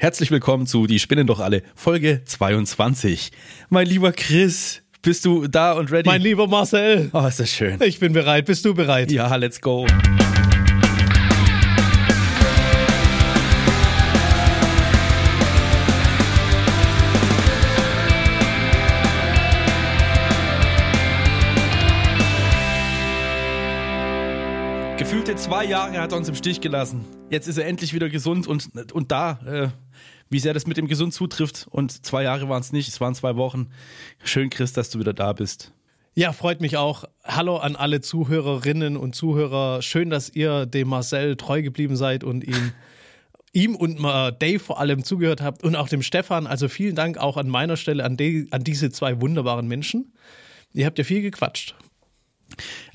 Herzlich willkommen zu Die Spinnen doch alle, Folge 22. Mein lieber Chris, bist du da und ready? Mein lieber Marcel. Oh, ist das schön. Ich bin bereit. Bist du bereit? Ja, let's go. Zwei Jahre hat er uns im Stich gelassen. Jetzt ist er endlich wieder gesund und, und da. Äh, wie sehr das mit dem Gesund zutrifft. Und zwei Jahre waren es nicht, es waren zwei Wochen. Schön, Chris, dass du wieder da bist. Ja, freut mich auch. Hallo an alle Zuhörerinnen und Zuhörer. Schön, dass ihr dem Marcel treu geblieben seid und ihm, ihm und Dave vor allem zugehört habt und auch dem Stefan. Also vielen Dank auch an meiner Stelle an, die, an diese zwei wunderbaren Menschen. Ihr habt ja viel gequatscht.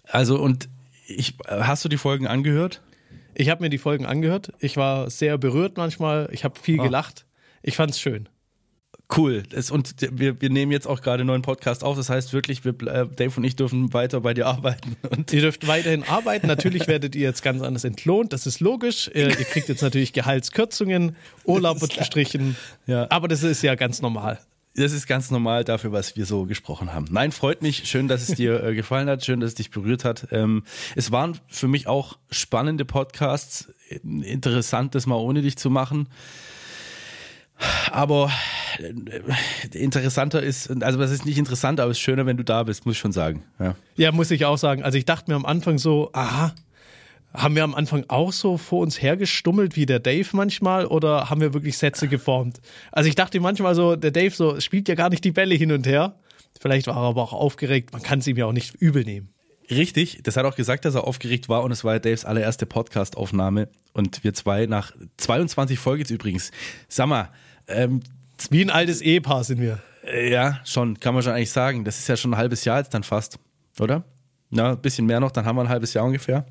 Also, und ich, hast du die Folgen angehört? Ich habe mir die Folgen angehört. Ich war sehr berührt manchmal. Ich habe viel oh. gelacht. Ich fand's schön. Cool. Das, und wir, wir nehmen jetzt auch gerade einen neuen Podcast auf. Das heißt wirklich, wir, äh, Dave und ich dürfen weiter bei dir arbeiten. Und ihr dürft weiterhin arbeiten. Natürlich werdet ihr jetzt ganz anders entlohnt. Das ist logisch. Ihr, ihr kriegt jetzt natürlich Gehaltskürzungen. Urlaub wird gestrichen. Ja. Aber das ist ja ganz normal. Das ist ganz normal dafür, was wir so gesprochen haben. Nein, freut mich. Schön, dass es dir äh, gefallen hat. Schön, dass es dich berührt hat. Ähm, es waren für mich auch spannende Podcasts. Interessant, das mal ohne dich zu machen. Aber äh, interessanter ist, also das ist nicht interessant, aber es ist schöner, wenn du da bist, muss ich schon sagen. Ja. ja, muss ich auch sagen. Also ich dachte mir am Anfang so, aha, haben wir am Anfang auch so vor uns hergestummelt wie der Dave manchmal oder haben wir wirklich Sätze geformt? Also ich dachte manchmal so, der Dave so spielt ja gar nicht die Bälle hin und her. Vielleicht war er aber auch aufgeregt. Man kann es ihm ja auch nicht übel nehmen. Richtig, das hat auch gesagt, dass er aufgeregt war und es war Daves allererste Podcast-Aufnahme und wir zwei nach 22 Folgen jetzt übrigens. Sag mal, ähm, wie ein altes Ehepaar sind wir. Äh, ja, schon, kann man schon eigentlich sagen. Das ist ja schon ein halbes Jahr jetzt dann fast, oder? Na, ein bisschen mehr noch, dann haben wir ein halbes Jahr ungefähr.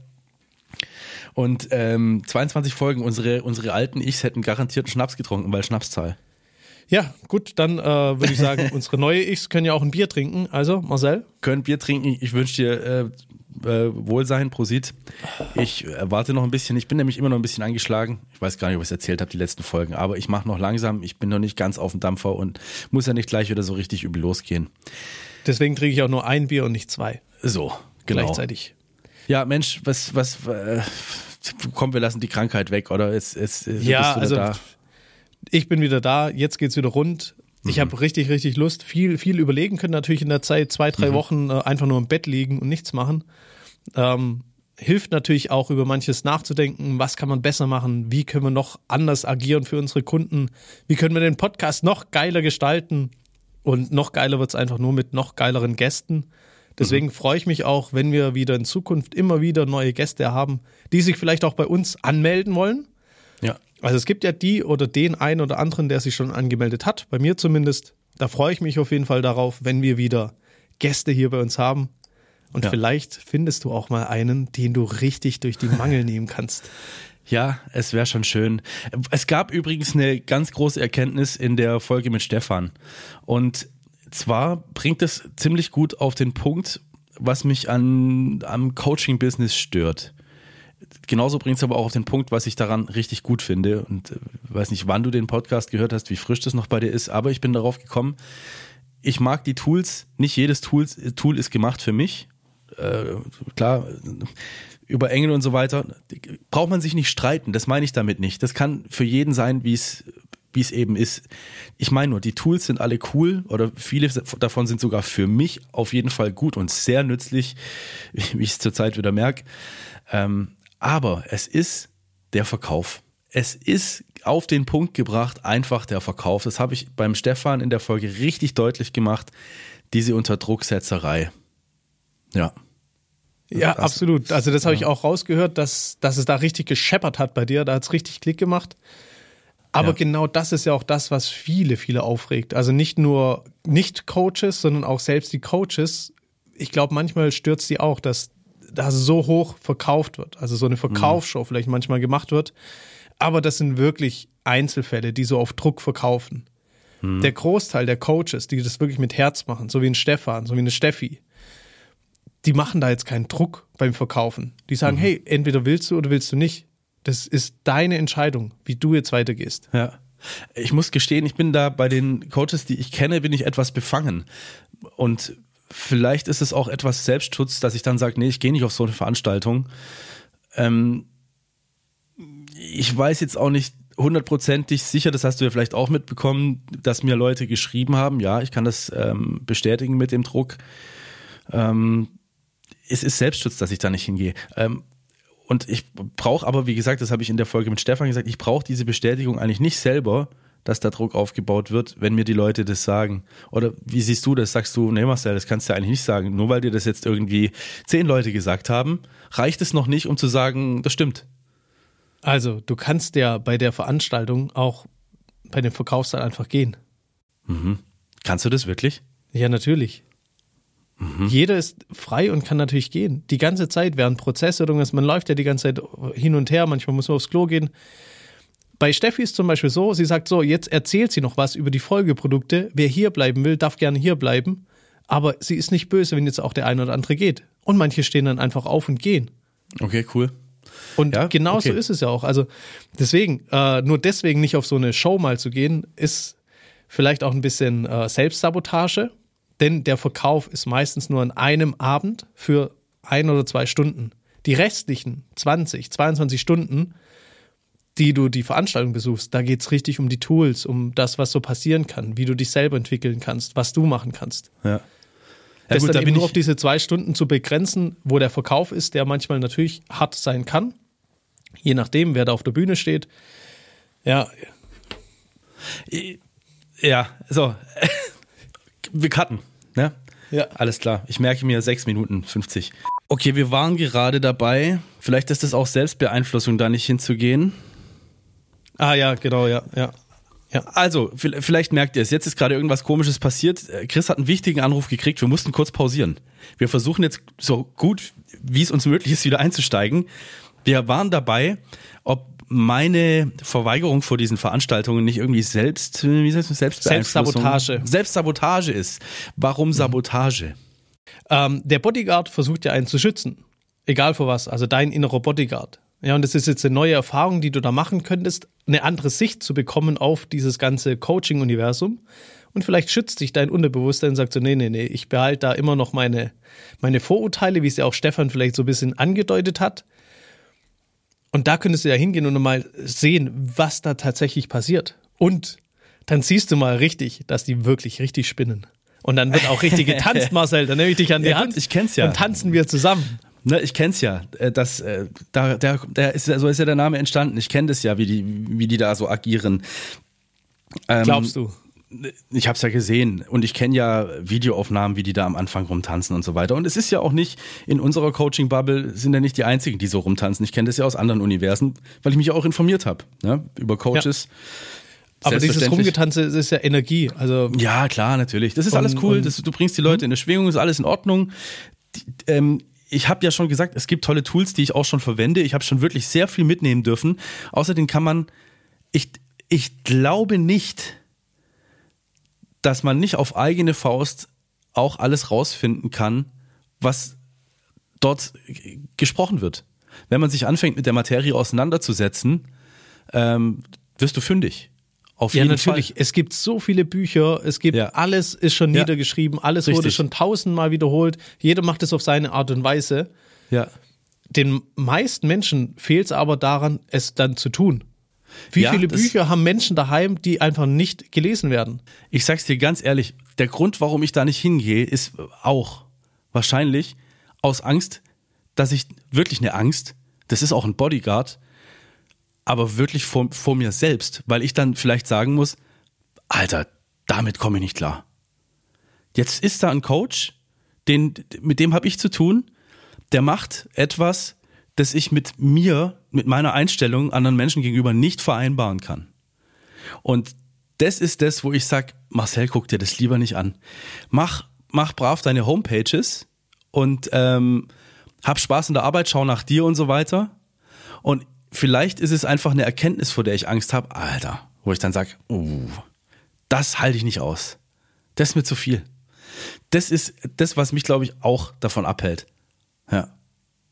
Und ähm, 22 Folgen, unsere, unsere alten Ichs hätten garantiert einen Schnaps getrunken, weil Schnapszahl. Ja, gut, dann äh, würde ich sagen, unsere neue Ichs können ja auch ein Bier trinken. Also, Marcel? Können Bier trinken. Ich wünsche dir äh, äh, Wohlsein, Prosit. Ich warte noch ein bisschen. Ich bin nämlich immer noch ein bisschen angeschlagen. Ich weiß gar nicht, ob ich es erzählt habe, die letzten Folgen. Aber ich mache noch langsam. Ich bin noch nicht ganz auf dem Dampfer und muss ja nicht gleich wieder so richtig übel losgehen. Deswegen trinke ich auch nur ein Bier und nicht zwei. So, genau. Gleichzeitig. Ja, Mensch, was, was, äh, komm, wir lassen die Krankheit weg, oder? Es, es, ja, also da. ich bin wieder da, jetzt geht's wieder rund. Ich mhm. habe richtig, richtig Lust. Viel, viel überlegen können natürlich in der Zeit, zwei, drei mhm. Wochen äh, einfach nur im Bett liegen und nichts machen. Ähm, hilft natürlich auch über manches nachzudenken. Was kann man besser machen? Wie können wir noch anders agieren für unsere Kunden? Wie können wir den Podcast noch geiler gestalten? Und noch geiler wird's einfach nur mit noch geileren Gästen. Deswegen mhm. freue ich mich auch, wenn wir wieder in Zukunft immer wieder neue Gäste haben, die sich vielleicht auch bei uns anmelden wollen. Ja. Also es gibt ja die oder den einen oder anderen, der sich schon angemeldet hat, bei mir zumindest. Da freue ich mich auf jeden Fall darauf, wenn wir wieder Gäste hier bei uns haben. Und ja. vielleicht findest du auch mal einen, den du richtig durch die Mangel nehmen kannst. Ja, es wäre schon schön. Es gab übrigens eine ganz große Erkenntnis in der Folge mit Stefan. Und zwar bringt es ziemlich gut auf den Punkt, was mich an, am Coaching-Business stört. Genauso bringt es aber auch auf den Punkt, was ich daran richtig gut finde. Und äh, weiß nicht, wann du den Podcast gehört hast, wie frisch das noch bei dir ist, aber ich bin darauf gekommen, ich mag die Tools. Nicht jedes Tool, Tool ist gemacht für mich. Äh, klar, über Engel und so weiter braucht man sich nicht streiten. Das meine ich damit nicht. Das kann für jeden sein, wie es wie es eben ist. Ich meine nur, die Tools sind alle cool oder viele davon sind sogar für mich auf jeden Fall gut und sehr nützlich, wie ich es zurzeit wieder merke. Ähm, aber es ist der Verkauf. Es ist auf den Punkt gebracht, einfach der Verkauf. Das habe ich beim Stefan in der Folge richtig deutlich gemacht. Diese Unterdrucksetzerei. Ja. Ja, das, absolut. Also das habe ja. ich auch rausgehört, dass, dass es da richtig gescheppert hat bei dir. Da hat es richtig Klick gemacht. Aber ja. genau das ist ja auch das, was viele, viele aufregt. Also nicht nur Nicht-Coaches, sondern auch selbst die Coaches. Ich glaube, manchmal stört sie auch, dass da so hoch verkauft wird. Also so eine Verkaufsshow mhm. vielleicht manchmal gemacht wird. Aber das sind wirklich Einzelfälle, die so auf Druck verkaufen. Mhm. Der Großteil der Coaches, die das wirklich mit Herz machen, so wie ein Stefan, so wie eine Steffi, die machen da jetzt keinen Druck beim Verkaufen. Die sagen, mhm. hey, entweder willst du oder willst du nicht. Das ist deine Entscheidung, wie du jetzt weitergehst. Ja. Ich muss gestehen, ich bin da bei den Coaches, die ich kenne, bin ich etwas befangen. Und vielleicht ist es auch etwas Selbstschutz, dass ich dann sage, nee, ich gehe nicht auf so eine Veranstaltung. Ähm, ich weiß jetzt auch nicht hundertprozentig sicher, das hast du ja vielleicht auch mitbekommen, dass mir Leute geschrieben haben, ja, ich kann das ähm, bestätigen mit dem Druck. Ähm, es ist Selbstschutz, dass ich da nicht hingehe. Ähm, und ich brauche aber, wie gesagt, das habe ich in der Folge mit Stefan gesagt, ich brauche diese Bestätigung eigentlich nicht selber, dass da Druck aufgebaut wird, wenn mir die Leute das sagen. Oder wie siehst du das? Sagst du, nee Marcel, das kannst du eigentlich nicht sagen. Nur weil dir das jetzt irgendwie zehn Leute gesagt haben, reicht es noch nicht, um zu sagen, das stimmt. Also, du kannst ja bei der Veranstaltung auch bei dem Verkaufsteil einfach gehen. Mhm. Kannst du das wirklich? Ja, natürlich. Mhm. Jeder ist frei und kann natürlich gehen. Die ganze Zeit während Prozess oder irgendwas. Man läuft ja die ganze Zeit hin und her. Manchmal muss man aufs Klo gehen. Bei Steffi ist zum Beispiel so, sie sagt so, jetzt erzählt sie noch was über die Folgeprodukte. Wer hier bleiben will, darf gerne hier bleiben. Aber sie ist nicht böse, wenn jetzt auch der eine oder andere geht. Und manche stehen dann einfach auf und gehen. Okay, cool. Und ja? genau okay. so ist es ja auch. Also deswegen, äh, nur deswegen nicht auf so eine Show mal zu gehen, ist vielleicht auch ein bisschen äh, Selbstsabotage, denn der Verkauf ist meistens nur an einem Abend für ein oder zwei Stunden. Die restlichen 20, 22 Stunden, die du die Veranstaltung besuchst, da geht es richtig um die Tools, um das, was so passieren kann, wie du dich selber entwickeln kannst, was du machen kannst. Ja. Ja, das gut, dann eben nur auf diese zwei Stunden zu begrenzen, wo der Verkauf ist, der manchmal natürlich hart sein kann. Je nachdem, wer da auf der Bühne steht. Ja. Ja, so. Wir cutten, ne? Ja. Alles klar. Ich merke mir 6 Minuten 50. Okay, wir waren gerade dabei. Vielleicht ist das auch Selbstbeeinflussung, da nicht hinzugehen. Ah ja, genau, ja, ja. Ja. Also, vielleicht merkt ihr es, jetzt ist gerade irgendwas komisches passiert. Chris hat einen wichtigen Anruf gekriegt, wir mussten kurz pausieren. Wir versuchen jetzt so gut, wie es uns möglich ist, wieder einzusteigen. Wir waren dabei, ob meine Verweigerung vor diesen Veranstaltungen nicht irgendwie selbst, wie heißt das, Selbstsabotage. Selbstsabotage ist. Warum mhm. Sabotage? Ähm, der Bodyguard versucht ja einen zu schützen. Egal vor was. Also dein innerer Bodyguard. Ja, und das ist jetzt eine neue Erfahrung, die du da machen könntest, eine andere Sicht zu bekommen auf dieses ganze Coaching-Universum. Und vielleicht schützt dich dein Unterbewusstsein und sagt so, nee, nee, nee, ich behalte da immer noch meine, meine Vorurteile, wie es ja auch Stefan vielleicht so ein bisschen angedeutet hat. Und da könntest du ja hingehen und mal sehen, was da tatsächlich passiert. Und dann siehst du mal richtig, dass die wirklich richtig spinnen. Und dann wird auch richtig getanzt, Marcel. Dann nehme ich dich an die ja, Hand. Ich kenn's ja. Und tanzen wir zusammen. Ne, ich kenn's ja. Äh, das, äh, da, der, der ist, so ist ja der Name entstanden. Ich kenne das ja, wie die, wie die da so agieren. Ähm, Glaubst du? Ich habe es ja gesehen und ich kenne ja Videoaufnahmen, wie die da am Anfang rumtanzen und so weiter. Und es ist ja auch nicht in unserer Coaching-Bubble sind ja nicht die einzigen, die so rumtanzen. Ich kenne das ja aus anderen Universen, weil ich mich auch informiert habe ne? über Coaches. Ja. Aber dieses Rumgetanze ist ja Energie. Also ja, klar, natürlich. Das ist alles cool. Das, du bringst die Leute in eine Schwingung, ist alles in Ordnung. Die, ähm, ich habe ja schon gesagt, es gibt tolle Tools, die ich auch schon verwende. Ich habe schon wirklich sehr viel mitnehmen dürfen. Außerdem kann man, ich, ich glaube nicht, dass man nicht auf eigene Faust auch alles rausfinden kann, was dort gesprochen wird. Wenn man sich anfängt, mit der Materie auseinanderzusetzen, ähm, wirst du fündig. Auf ja, natürlich. Fall. Es gibt so viele Bücher, es gibt ja. alles ist schon ja. niedergeschrieben, alles Richtig. wurde schon tausendmal wiederholt. Jeder macht es auf seine Art und Weise. Ja. Den meisten Menschen fehlt es aber daran, es dann zu tun. Wie ja, viele Bücher haben Menschen daheim, die einfach nicht gelesen werden? Ich sag's dir ganz ehrlich, der Grund, warum ich da nicht hingehe, ist auch wahrscheinlich aus Angst, dass ich wirklich eine Angst, das ist auch ein Bodyguard, aber wirklich vor, vor mir selbst, weil ich dann vielleicht sagen muss, Alter, damit komme ich nicht klar. Jetzt ist da ein Coach, den, mit dem habe ich zu tun, der macht etwas, das ich mit mir, mit meiner Einstellung anderen Menschen gegenüber nicht vereinbaren kann. Und das ist das, wo ich sage, Marcel, guck dir das lieber nicht an. Mach, mach brav deine Homepages und ähm, hab Spaß in der Arbeit, schau nach dir und so weiter. Und vielleicht ist es einfach eine Erkenntnis, vor der ich Angst habe, Alter, wo ich dann sage, uh, das halte ich nicht aus. Das ist mir zu viel. Das ist das, was mich, glaube ich, auch davon abhält. Ja.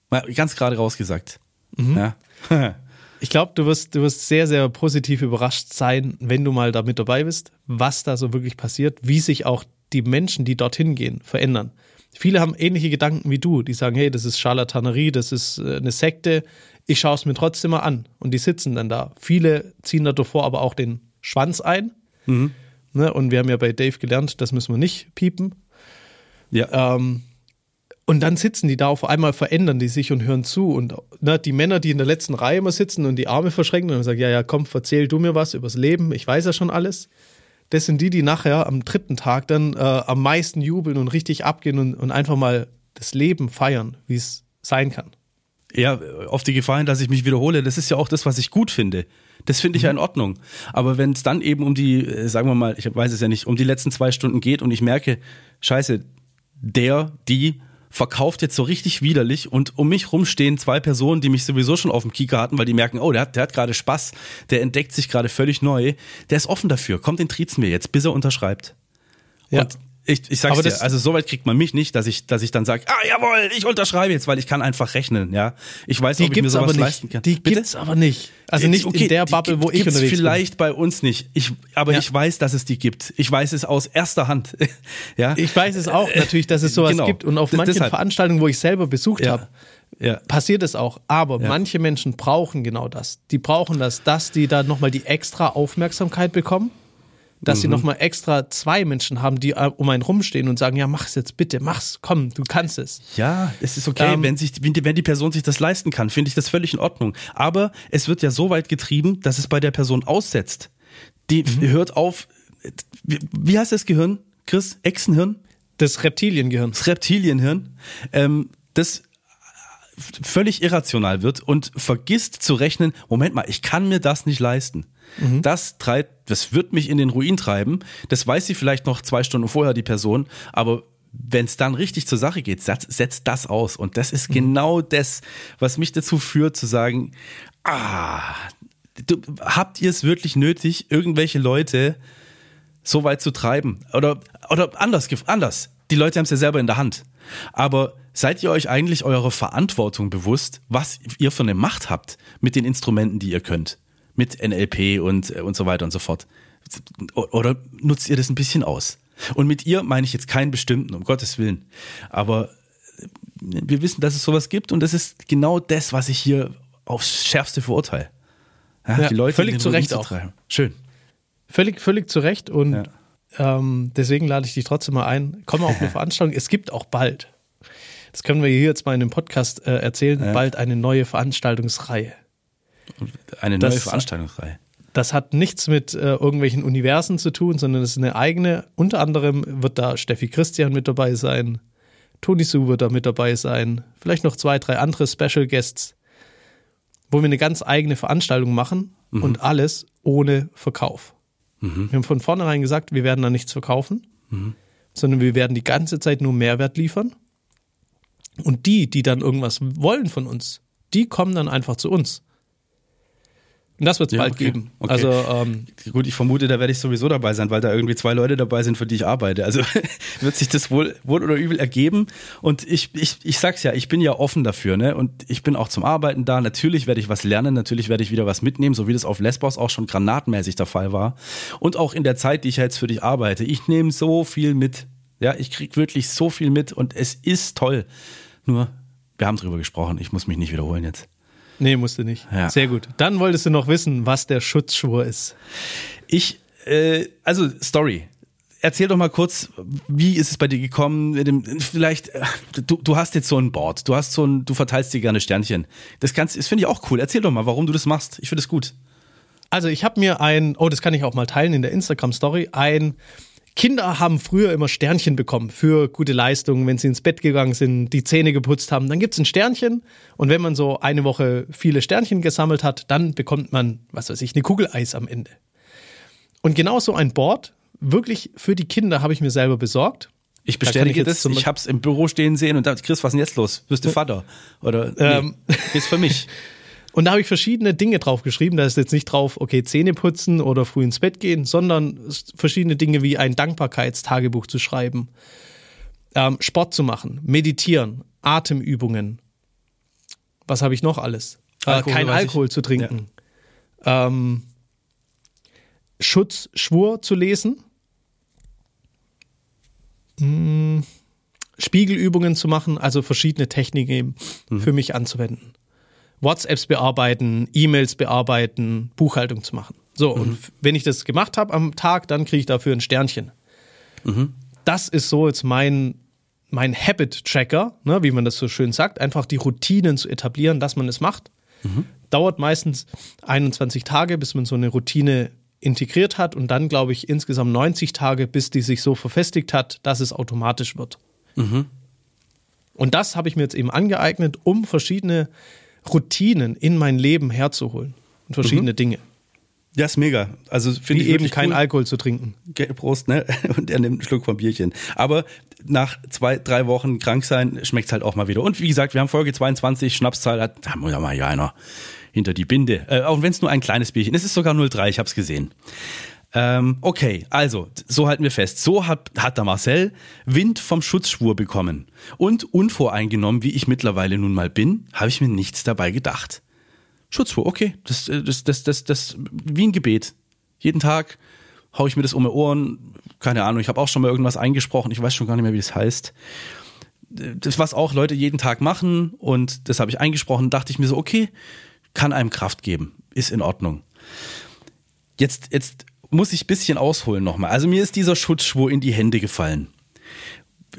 Mal ganz gerade rausgesagt. Mhm. Ja. Ich glaube, du wirst, du wirst sehr, sehr positiv überrascht sein, wenn du mal da mit dabei bist, was da so wirklich passiert, wie sich auch die Menschen, die dorthin gehen, verändern. Viele haben ähnliche Gedanken wie du, die sagen, hey, das ist Charlatanerie, das ist äh, eine Sekte, ich schaue es mir trotzdem mal an. Und die sitzen dann da. Viele ziehen da davor aber auch den Schwanz ein. Mhm. Ne? Und wir haben ja bei Dave gelernt, das müssen wir nicht piepen. Ja. Ähm, und dann sitzen die da auf einmal, verändern die sich und hören zu. Und ne, die Männer, die in der letzten Reihe immer sitzen und die Arme verschränken und sagen, ja, ja, komm, erzähl du mir was übers Leben, ich weiß ja schon alles. Das sind die, die nachher am dritten Tag dann äh, am meisten jubeln und richtig abgehen und, und einfach mal das Leben feiern, wie es sein kann. Ja, auf die Gefahr hin, dass ich mich wiederhole, das ist ja auch das, was ich gut finde. Das finde ich ja in Ordnung. Aber wenn es dann eben um die, äh, sagen wir mal, ich weiß es ja nicht, um die letzten zwei Stunden geht und ich merke, scheiße, der, die verkauft jetzt so richtig widerlich und um mich rum stehen zwei Personen, die mich sowieso schon auf dem Kieker hatten, weil die merken, oh, der hat, der hat gerade Spaß, der entdeckt sich gerade völlig neu, der ist offen dafür, kommt den triezen wir jetzt, bis er unterschreibt. Ja. Und ich, ich sag's dir, also so weit kriegt man mich nicht, dass ich, dass ich dann sage, ah jawohl, ich unterschreibe jetzt, weil ich kann einfach rechnen, ja. Ich weiß, die ob ich mir sowas aber nicht. leisten kann. Die Bitte? gibt's aber nicht. Also nicht okay, in der Bubble, wo ich unterwegs vielleicht bin. bei uns nicht. Ich, aber ja. ich weiß, dass es die gibt. Ich weiß es aus erster Hand. ja. Ich weiß es auch natürlich, dass es sowas genau. gibt und auf manchen Deshalb. Veranstaltungen, wo ich selber besucht ja. habe, ja. passiert es auch. Aber ja. manche Menschen brauchen genau das. Die brauchen das, dass die da nochmal die extra Aufmerksamkeit bekommen dass mhm. sie nochmal extra zwei Menschen haben, die äh, um einen rumstehen und sagen, ja, mach's jetzt bitte, mach's, komm, du kannst es. Ja, es ist okay, ähm, wenn, sich, wenn die Person sich das leisten kann, finde ich das völlig in Ordnung. Aber es wird ja so weit getrieben, dass es bei der Person aussetzt. Die mhm. hört auf, wie, wie heißt das Gehirn, Chris? Echsenhirn? Das Reptiliengehirn. Das Reptilienhirn. Ähm, das völlig irrational wird und vergisst zu rechnen, Moment mal, ich kann mir das nicht leisten. Mhm. Das treibt, das wird mich in den Ruin treiben. Das weiß sie vielleicht noch zwei Stunden vorher, die Person, aber wenn es dann richtig zur Sache geht, setzt, setzt das aus. Und das ist mhm. genau das, was mich dazu führt zu sagen, ah, du, habt ihr es wirklich nötig, irgendwelche Leute so weit zu treiben? Oder, oder anders, anders. Die Leute haben es ja selber in der Hand. Aber seid ihr euch eigentlich eurer Verantwortung bewusst, was ihr für eine Macht habt mit den Instrumenten, die ihr könnt? mit NLP und, äh, und so weiter und so fort. Oder nutzt ihr das ein bisschen aus? Und mit ihr meine ich jetzt keinen bestimmten, um Gottes Willen. Aber äh, wir wissen, dass es sowas gibt und das ist genau das, was ich hier aufs Schärfste verurteile. Ja, ja, die Leute völlig zu Recht auch. Schön. Völlig, völlig zu Recht und ja. ähm, deswegen lade ich dich trotzdem mal ein. Komm mal auf eine Veranstaltung. Es gibt auch bald, das können wir hier jetzt mal in dem Podcast äh, erzählen, bald eine neue Veranstaltungsreihe. Eine neue das, Veranstaltungsreihe. Das hat nichts mit äh, irgendwelchen Universen zu tun, sondern es ist eine eigene. Unter anderem wird da Steffi Christian mit dabei sein, Toni Su wird da mit dabei sein, vielleicht noch zwei, drei andere Special Guests, wo wir eine ganz eigene Veranstaltung machen mhm. und alles ohne Verkauf. Mhm. Wir haben von vornherein gesagt, wir werden da nichts verkaufen, mhm. sondern wir werden die ganze Zeit nur Mehrwert liefern. Und die, die dann irgendwas wollen von uns, die kommen dann einfach zu uns. Und das wird es ja, bald okay. geben. Okay. Also ähm, gut, ich vermute, da werde ich sowieso dabei sein, weil da irgendwie zwei Leute dabei sind, für die ich arbeite. Also wird sich das wohl wohl oder übel ergeben. Und ich ich ich sag's ja, ich bin ja offen dafür, ne? Und ich bin auch zum Arbeiten da. Natürlich werde ich was lernen, natürlich werde ich wieder was mitnehmen, so wie das auf Lesbos auch schon granatenmäßig der Fall war. Und auch in der Zeit, die ich jetzt für dich arbeite, ich nehme so viel mit. Ja, ich krieg wirklich so viel mit und es ist toll. Nur wir haben drüber gesprochen. Ich muss mich nicht wiederholen jetzt. Nee, musste nicht. Ja. Sehr gut. Dann wolltest du noch wissen, was der Schutzschwur ist. Ich, äh, also Story. Erzähl doch mal kurz, wie ist es bei dir gekommen? Vielleicht, äh, du, du hast jetzt so ein Board, du hast so ein, du verteilst dir gerne Sternchen. Das kannst, das finde ich auch cool. Erzähl doch mal, warum du das machst. Ich finde es gut. Also ich habe mir ein, oh, das kann ich auch mal teilen in der Instagram Story, ein Kinder haben früher immer Sternchen bekommen für gute Leistungen, wenn sie ins Bett gegangen sind, die Zähne geputzt haben. Dann gibt es ein Sternchen und wenn man so eine Woche viele Sternchen gesammelt hat, dann bekommt man, was weiß ich, eine Kugel Eis am Ende. Und genau so ein Board, wirklich für die Kinder, habe ich mir selber besorgt. Ich bestätige das, ich habe es im Büro stehen sehen und dachte, Chris, was ist denn jetzt los? Bist du Vater? Oder nee, ähm, ist für mich. Und da habe ich verschiedene Dinge drauf geschrieben. Da ist jetzt nicht drauf, okay, Zähne putzen oder früh ins Bett gehen, sondern verschiedene Dinge wie ein Dankbarkeitstagebuch zu schreiben, ähm, Sport zu machen, meditieren, Atemübungen. Was habe ich noch alles? Alkohol, kein Alkohol ich. zu trinken. Ja. Ähm, Schutzschwur zu lesen. Hm, Spiegelübungen zu machen, also verschiedene Techniken mhm. für mich anzuwenden. WhatsApps bearbeiten, E-Mails bearbeiten, Buchhaltung zu machen. So, mhm. und wenn ich das gemacht habe am Tag, dann kriege ich dafür ein Sternchen. Mhm. Das ist so jetzt mein, mein Habit-Tracker, ne, wie man das so schön sagt, einfach die Routinen zu etablieren, dass man es macht. Mhm. Dauert meistens 21 Tage, bis man so eine Routine integriert hat und dann, glaube ich, insgesamt 90 Tage, bis die sich so verfestigt hat, dass es automatisch wird. Mhm. Und das habe ich mir jetzt eben angeeignet, um verschiedene Routinen in mein Leben herzuholen und verschiedene mhm. Dinge. Ja, ist mega. Also finde ich eben keinen cool. Alkohol zu trinken. Prost, ne? Und er nimmt einen Schluck vom Bierchen. Aber nach zwei, drei Wochen krank sein, schmeckt es halt auch mal wieder. Und wie gesagt, wir haben Folge 22, Schnapszahl hat, da muss ja mal ja einer hinter die Binde. Äh, auch wenn es nur ein kleines Bierchen ist, ist sogar 03, ich habe es gesehen. Ähm, okay, also, so halten wir fest. So hat, hat der Marcel Wind vom Schutzschwur bekommen. Und unvoreingenommen, wie ich mittlerweile nun mal bin, habe ich mir nichts dabei gedacht. Schutzschwur, okay, das, das, das, das, das, wie ein Gebet. Jeden Tag haue ich mir das um die Ohren. Keine Ahnung, ich habe auch schon mal irgendwas eingesprochen, ich weiß schon gar nicht mehr, wie das heißt. Das, was auch Leute jeden Tag machen und das habe ich eingesprochen, dachte ich mir so, okay, kann einem Kraft geben, ist in Ordnung. Jetzt, jetzt muss ich ein bisschen ausholen nochmal. Also mir ist dieser Schutzschwur in die Hände gefallen.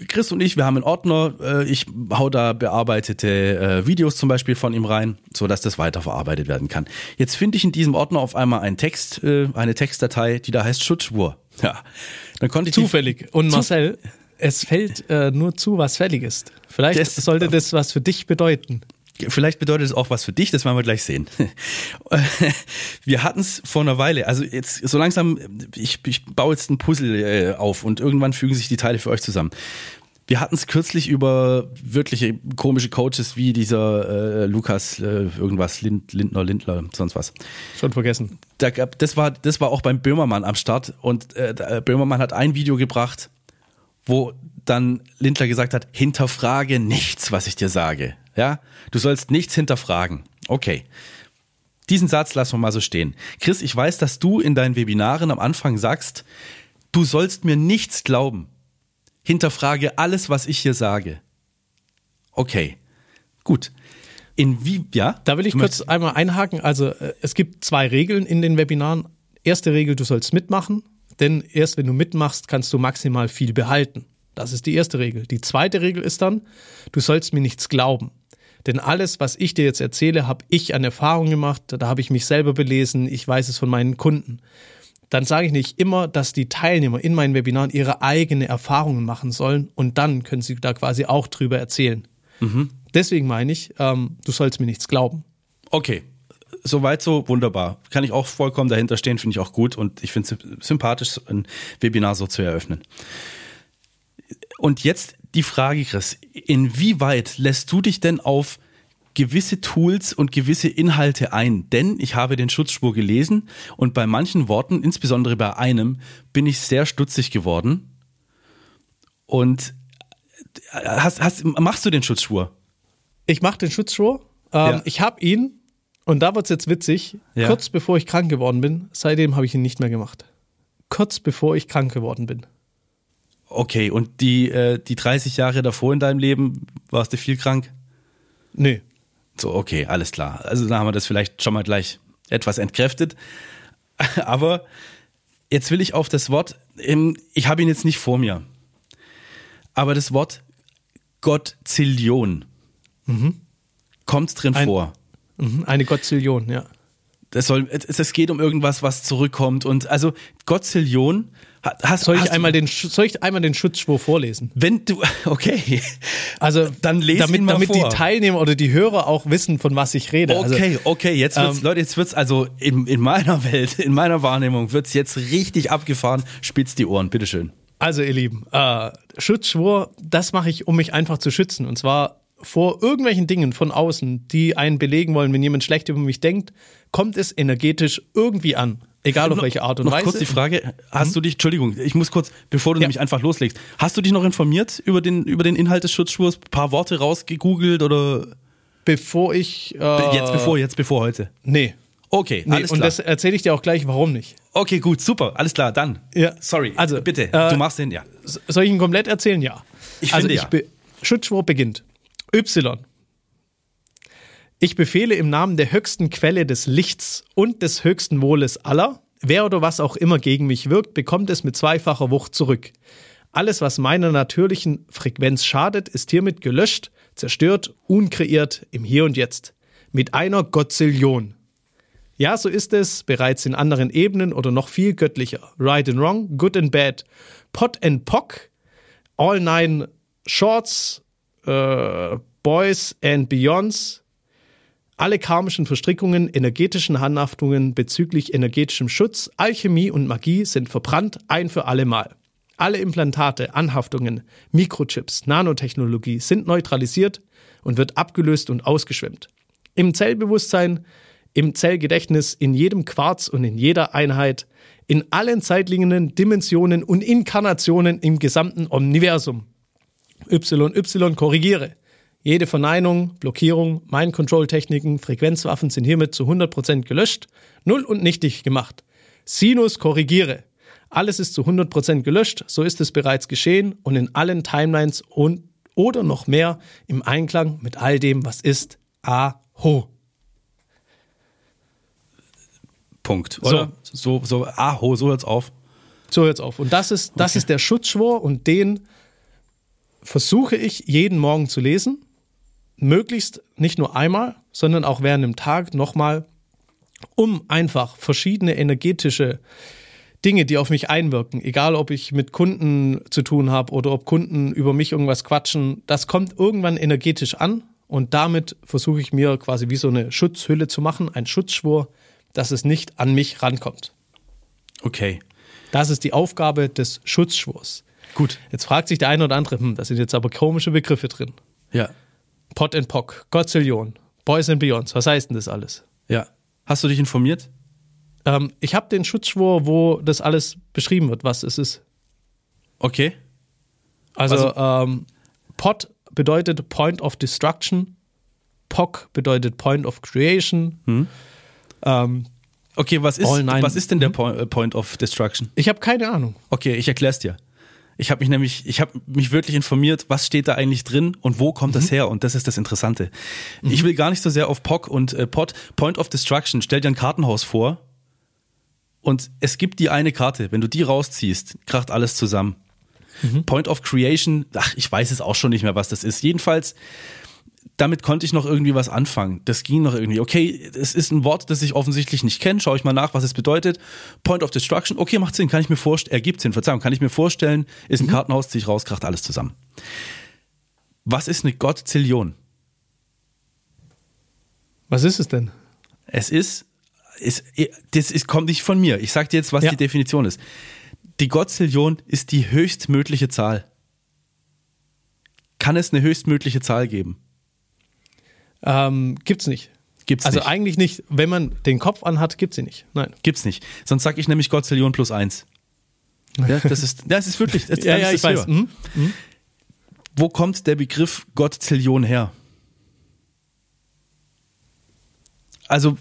Chris und ich, wir haben einen Ordner. Äh, ich hau da bearbeitete äh, Videos zum Beispiel von ihm rein, so dass das weiterverarbeitet werden kann. Jetzt finde ich in diesem Ordner auf einmal einen Text, äh, eine Textdatei, die da heißt Schutzschwur. Ja, dann konnte ich zufällig. Und Marcel, es fällt äh, nur zu, was fällig ist. Vielleicht das, sollte das was für dich bedeuten. Vielleicht bedeutet es auch was für dich, das werden wir gleich sehen. Wir hatten es vor einer Weile, also jetzt so langsam, ich, ich baue jetzt ein Puzzle äh, auf und irgendwann fügen sich die Teile für euch zusammen. Wir hatten es kürzlich über wirkliche komische Coaches wie dieser äh, Lukas äh, irgendwas, Lind, Lindner, Lindler, sonst was. Schon vergessen. Da gab, das, war, das war auch beim Böhmermann am Start und äh, Böhmermann hat ein Video gebracht, wo dann Lindler gesagt hat, hinterfrage nichts, was ich dir sage. Ja, du sollst nichts hinterfragen. Okay. Diesen Satz lassen wir mal so stehen. Chris, ich weiß, dass du in deinen Webinaren am Anfang sagst, du sollst mir nichts glauben. Hinterfrage alles, was ich hier sage. Okay. Gut. In wie, ja? Da will ich kurz einmal einhaken. Also, äh, es gibt zwei Regeln in den Webinaren. Erste Regel, du sollst mitmachen, denn erst wenn du mitmachst, kannst du maximal viel behalten. Das ist die erste Regel. Die zweite Regel ist dann, du sollst mir nichts glauben. Denn alles, was ich dir jetzt erzähle, habe ich an Erfahrung gemacht, da habe ich mich selber belesen, ich weiß es von meinen Kunden. Dann sage ich nicht immer, dass die Teilnehmer in meinen Webinaren ihre eigene Erfahrungen machen sollen und dann können sie da quasi auch drüber erzählen. Mhm. Deswegen meine ich, ähm, du sollst mir nichts glauben. Okay, soweit so wunderbar. Kann ich auch vollkommen dahinter stehen, finde ich auch gut und ich finde es sympathisch, ein Webinar so zu eröffnen. Und jetzt die Frage, Chris, inwieweit lässt du dich denn auf gewisse Tools und gewisse Inhalte ein? Denn ich habe den Schutzspur gelesen und bei manchen Worten, insbesondere bei einem, bin ich sehr stutzig geworden. Und hast, hast, machst du den Schutzschwur? Ich mache den Schutzschwur. Ähm, ja. Ich habe ihn, und da wird es jetzt witzig, ja. kurz bevor ich krank geworden bin, seitdem habe ich ihn nicht mehr gemacht. Kurz bevor ich krank geworden bin. Okay, und die, äh, die 30 Jahre davor in deinem Leben, warst du viel krank? Nee. So, okay, alles klar. Also dann haben wir das vielleicht schon mal gleich etwas entkräftet. Aber jetzt will ich auf das Wort, ich habe ihn jetzt nicht vor mir, aber das Wort Gottzillion mhm. kommt drin Ein, vor. Mhm, eine Gottzillion, ja. Das soll, es geht um irgendwas, was zurückkommt und also Gottzillion Hast, soll, ich hast einmal den, soll ich einmal den Schutzspur vorlesen? Wenn du, okay. Also, dann lese damit, ihn mal damit vor. die Teilnehmer oder die Hörer auch wissen, von was ich rede. Also, okay, also, okay, jetzt wird's, ähm, Leute, jetzt wird's also in, in meiner Welt, in meiner Wahrnehmung wird's jetzt richtig abgefahren. Spitzt die Ohren, bitteschön. Also, ihr Lieben, äh, Schutzschwur, das mache ich, um mich einfach zu schützen. Und zwar vor irgendwelchen Dingen von außen, die einen belegen wollen, wenn jemand schlecht über mich denkt, kommt es energetisch irgendwie an. Egal auf welche Art und noch Weise. Kurz die Frage, hast mhm. du dich, Entschuldigung, ich muss kurz, bevor du ja. nämlich einfach loslegst, hast du dich noch informiert über den, über den Inhalt des Schutzschwurs? Ein paar Worte rausgegoogelt oder? bevor ich. Äh, jetzt bevor, jetzt bevor heute. Nee. Okay, nee, alles klar. Und das erzähle ich dir auch gleich, warum nicht. Okay, gut, super, alles klar, dann. Ja. Sorry, also bitte, äh, du machst den, ja. Soll ich ihn komplett erzählen? Ja. Ich also finde, ich ja. Schutzschwur beginnt. Y. Ich befehle im Namen der höchsten Quelle des Lichts und des höchsten Wohles aller, wer oder was auch immer gegen mich wirkt, bekommt es mit zweifacher Wucht zurück. Alles, was meiner natürlichen Frequenz schadet, ist hiermit gelöscht, zerstört, unkreiert im Hier und Jetzt. Mit einer Gottzillion. Ja, so ist es bereits in anderen Ebenen oder noch viel göttlicher. Right and Wrong, Good and Bad, Pot and Pock, All Nine Shorts, äh, Boys and Beyonds, alle karmischen Verstrickungen, energetischen Handhaftungen bezüglich energetischem Schutz, Alchemie und Magie sind verbrannt ein für alle Mal. Alle Implantate, Anhaftungen, Mikrochips, Nanotechnologie sind neutralisiert und wird abgelöst und ausgeschwemmt. Im Zellbewusstsein, im Zellgedächtnis, in jedem Quarz und in jeder Einheit, in allen Zeitlinien, Dimensionen und Inkarnationen im gesamten Universum. YY korrigiere. Jede Verneinung, Blockierung, Mind-Control-Techniken, Frequenzwaffen sind hiermit zu 100% gelöscht, null und nichtig gemacht. Sinus korrigiere. Alles ist zu 100% gelöscht, so ist es bereits geschehen und in allen Timelines und oder noch mehr im Einklang mit all dem, was ist. Aho. Punkt. Oder? So, so, so Aho, so hört's auf. So hört's auf. Und das ist, das okay. ist der Schutzschwur und den versuche ich jeden Morgen zu lesen. Möglichst nicht nur einmal, sondern auch während dem Tag nochmal, um einfach verschiedene energetische Dinge, die auf mich einwirken, egal ob ich mit Kunden zu tun habe oder ob Kunden über mich irgendwas quatschen, das kommt irgendwann energetisch an und damit versuche ich mir quasi wie so eine Schutzhülle zu machen, ein Schutzschwur, dass es nicht an mich rankommt. Okay. Das ist die Aufgabe des Schutzschwurs. Gut. Jetzt fragt sich der eine oder andere, hm, da sind jetzt aber komische Begriffe drin. Ja. Pot and Pock, Godzillion, Boys and Beyonds, was heißt denn das alles? Ja. Hast du dich informiert? Ähm, ich habe den Schutzschwur, wo das alles beschrieben wird, was es ist. Okay. Also, also ähm, Pot bedeutet Point of Destruction, POC bedeutet Point of Creation. Hm. Ähm, okay, was ist, was ist denn der hm? äh, Point of Destruction? Ich habe keine Ahnung. Okay, ich erkläre es dir. Ich habe mich nämlich, ich habe mich wirklich informiert, was steht da eigentlich drin und wo kommt mhm. das her und das ist das Interessante. Mhm. Ich will gar nicht so sehr auf POC und äh, POT, Point of Destruction. Stell dir ein Kartenhaus vor und es gibt die eine Karte. Wenn du die rausziehst, kracht alles zusammen. Mhm. Point of Creation, ach, ich weiß es auch schon nicht mehr, was das ist. Jedenfalls, damit konnte ich noch irgendwie was anfangen. Das ging noch irgendwie. Okay, es ist ein Wort, das ich offensichtlich nicht kenne. Schaue ich mal nach, was es bedeutet. Point of Destruction. Okay, macht Sinn. Kann ich mir vorstellen, ergibt Sinn. Verzeihung, kann ich mir vorstellen. Ist ein mhm. Kartenhaus, ziehe ich raus, kracht alles zusammen. Was ist eine Gottzillion? Was ist es denn? Es ist ist, das ist, kommt nicht von mir. Ich sage dir jetzt, was ja. die Definition ist. Die Gottzillion ist die höchstmögliche Zahl. Kann es eine höchstmögliche Zahl geben? Ähm, gibt's nicht. Gibt's also nicht. eigentlich nicht. Wenn man den Kopf anhat, gibt's sie nicht. Nein. Gibt's nicht. Sonst sage ich nämlich Gottzillion plus eins. Ja, das ist, das ist wirklich. Das, ja, ja, ich weiß. Mhm. Mhm. Wo kommt der Begriff Gottzillion her? Also,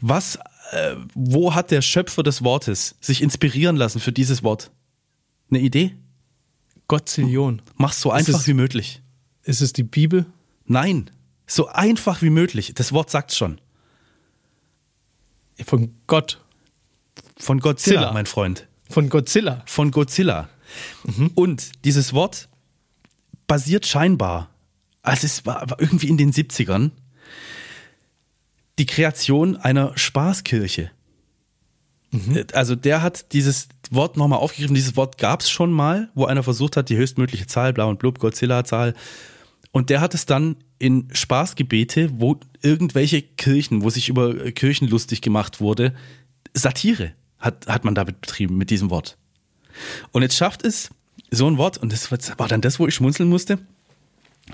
was, äh, wo hat der Schöpfer des Wortes sich inspirieren lassen für dieses Wort? Eine Idee? Gottzillion. Mach's so einfach es, wie möglich. Ist es die Bibel? Nein. So einfach wie möglich. Das Wort sagt's schon. Von Gott. Von Godzilla, Zilla. mein Freund. Von Godzilla. Von Godzilla. Mhm. Und dieses Wort basiert scheinbar, also es war, war irgendwie in den 70ern, die Kreation einer Spaßkirche. Mhm. Also der hat dieses Wort nochmal aufgegriffen. Dieses Wort gab es schon mal, wo einer versucht hat, die höchstmögliche Zahl, blau und blub, Godzilla-Zahl. Und der hat es dann in Spaßgebete, wo irgendwelche Kirchen, wo sich über Kirchen lustig gemacht wurde, Satire hat, hat man damit betrieben mit diesem Wort. Und jetzt schafft es so ein Wort, und das war dann das, wo ich schmunzeln musste,